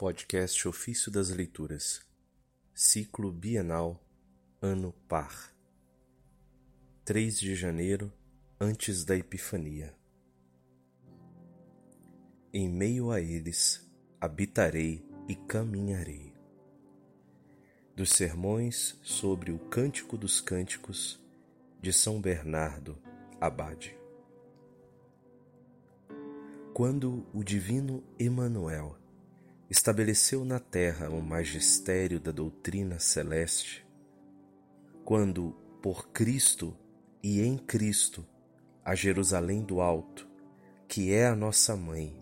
Podcast Ofício das Leituras, Ciclo Bienal, Ano Par. 3 de janeiro, antes da Epifania. Em meio a eles habitarei e caminharei. Dos sermões sobre o Cântico dos Cânticos de São Bernardo, Abade. Quando o divino Emanuel estabeleceu na terra o magistério da doutrina celeste, quando, por Cristo e em Cristo, a Jerusalém do Alto, que é a nossa mãe,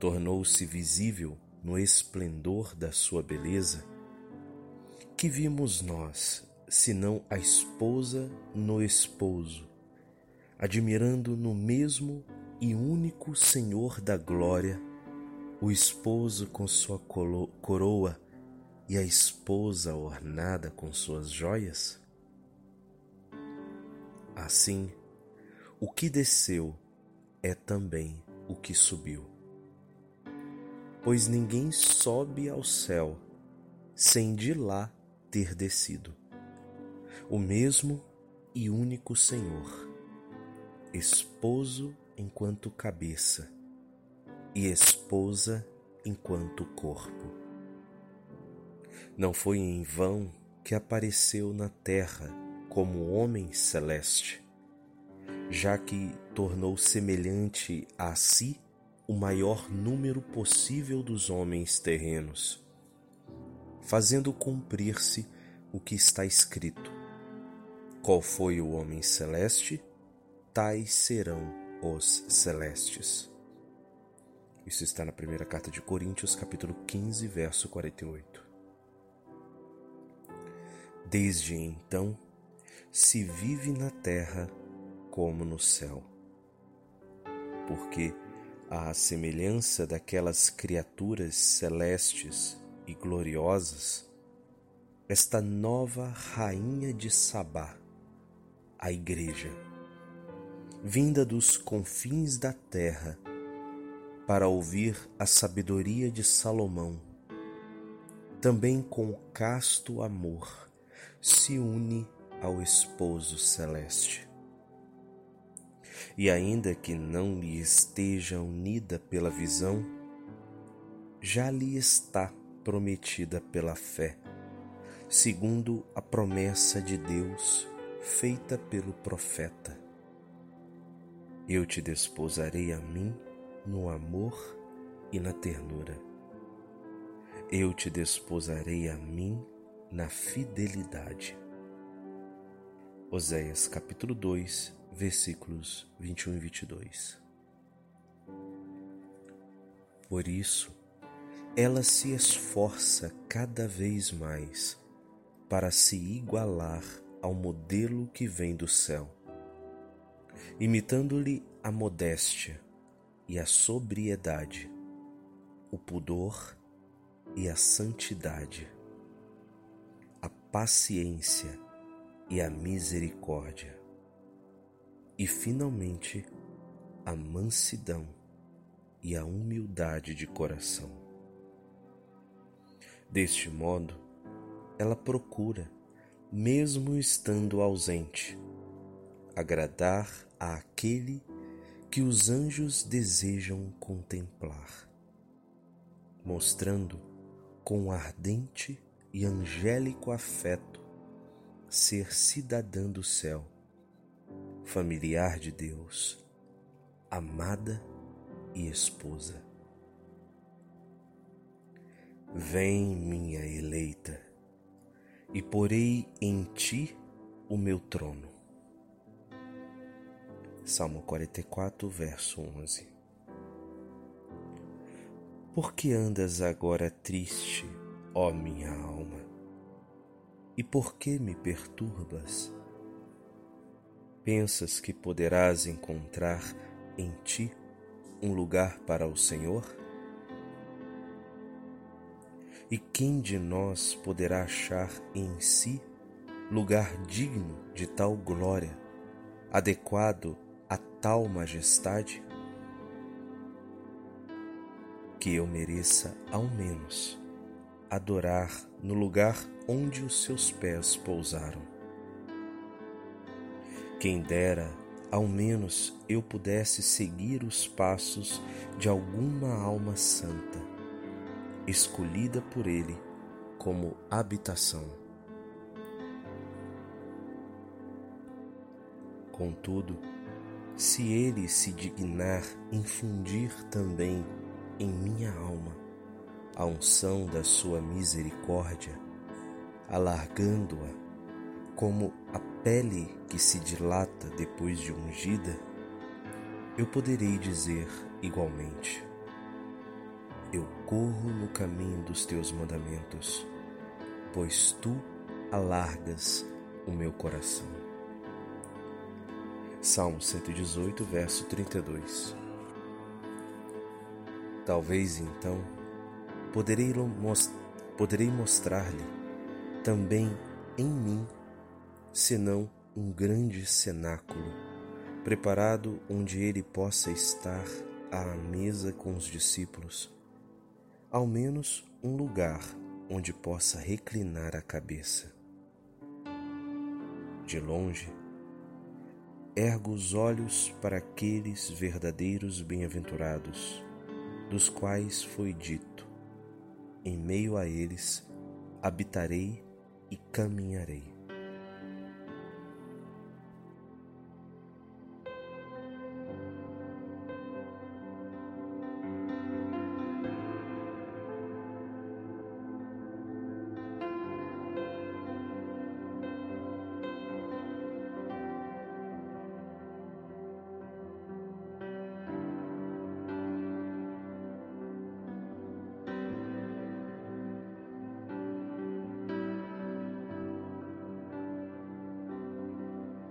tornou-se visível no esplendor da sua beleza, que vimos nós, senão a esposa no esposo, admirando no mesmo e único Senhor da glória o esposo com sua coroa e a esposa ornada com suas joias? Assim, o que desceu é também o que subiu. Pois ninguém sobe ao céu sem de lá ter descido. O mesmo e único Senhor, esposo enquanto cabeça e esposa enquanto corpo. Não foi em vão que apareceu na terra como homem celeste, já que tornou semelhante a si o maior número possível dos homens terrenos, fazendo cumprir-se o que está escrito. Qual foi o homem celeste? Tais serão os celestes. Isso está na primeira carta de Coríntios, capítulo 15, verso 48. Desde então, se vive na terra como no céu. Porque, à semelhança daquelas criaturas celestes e gloriosas, esta nova rainha de Sabá, a Igreja, vinda dos confins da terra, para ouvir a sabedoria de Salomão. Também com casto amor se une ao esposo celeste. E ainda que não lhe esteja unida pela visão, já lhe está prometida pela fé, segundo a promessa de Deus feita pelo profeta. Eu te desposarei a mim no amor e na ternura. Eu te desposarei a mim na fidelidade. Oséias capítulo 2, versículos 21 e 22. Por isso, ela se esforça cada vez mais para se igualar ao modelo que vem do céu, imitando-lhe a modéstia e a sobriedade, o pudor e a santidade, a paciência e a misericórdia, e finalmente a mansidão e a humildade de coração. Deste modo, ela procura, mesmo estando ausente, agradar àquele que os anjos desejam contemplar, mostrando com ardente e angélico afeto ser cidadã do céu, familiar de Deus, amada e esposa. Vem, minha eleita, e porei em ti o meu trono Salmo 44, verso 11. Por que andas agora triste, ó minha alma? E por que me perturbas? Pensas que poderás encontrar em ti um lugar para o Senhor? E quem de nós poderá achar em si lugar digno de tal glória, adequado tal majestade? que eu mereça, ao menos, adorar no lugar onde os seus pés pousaram. Quem dera, ao menos, eu pudesse seguir os passos de alguma alma santa, escolhida por Ele como habitação. Contudo, se Ele se dignar infundir também em minha alma a unção da Sua misericórdia, alargando-a como a pele que se dilata depois de ungida, eu poderei dizer igualmente: Eu corro no caminho dos teus mandamentos, pois tu alargas o meu coração. Salmo 118, verso 32. Talvez então poderei, poderei mostrar-lhe também em mim, senão um grande cenáculo, preparado onde ele possa estar à mesa com os discípulos, ao menos um lugar onde possa reclinar a cabeça. De longe, ergo os olhos para aqueles verdadeiros bem-aventurados, dos quais foi dito: em meio a eles habitarei e caminharei.